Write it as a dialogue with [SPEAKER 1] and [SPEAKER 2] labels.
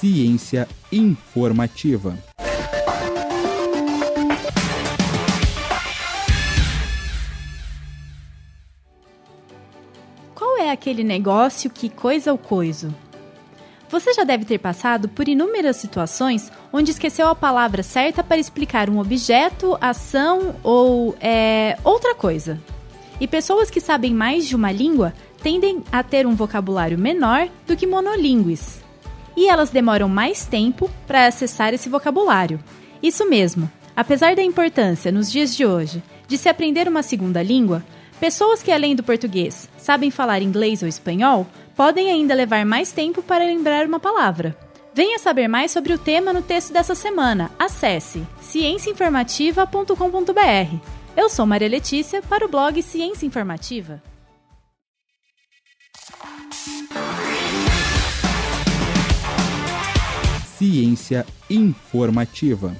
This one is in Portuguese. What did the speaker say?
[SPEAKER 1] Ciência informativa.
[SPEAKER 2] Qual é aquele negócio que coisa ou coiso? Você já deve ter passado por inúmeras situações onde esqueceu a palavra certa para explicar um objeto, ação ou é, outra coisa. E pessoas que sabem mais de uma língua tendem a ter um vocabulário menor do que monolíngues. E elas demoram mais tempo para acessar esse vocabulário. Isso mesmo, apesar da importância nos dias de hoje de se aprender uma segunda língua, pessoas que além do português sabem falar inglês ou espanhol podem ainda levar mais tempo para lembrar uma palavra. Venha saber mais sobre o tema no texto dessa semana. Acesse cienciainformativa.com.br. Eu sou Maria Letícia para o blog Ciência Informativa.
[SPEAKER 1] Ciência informativa.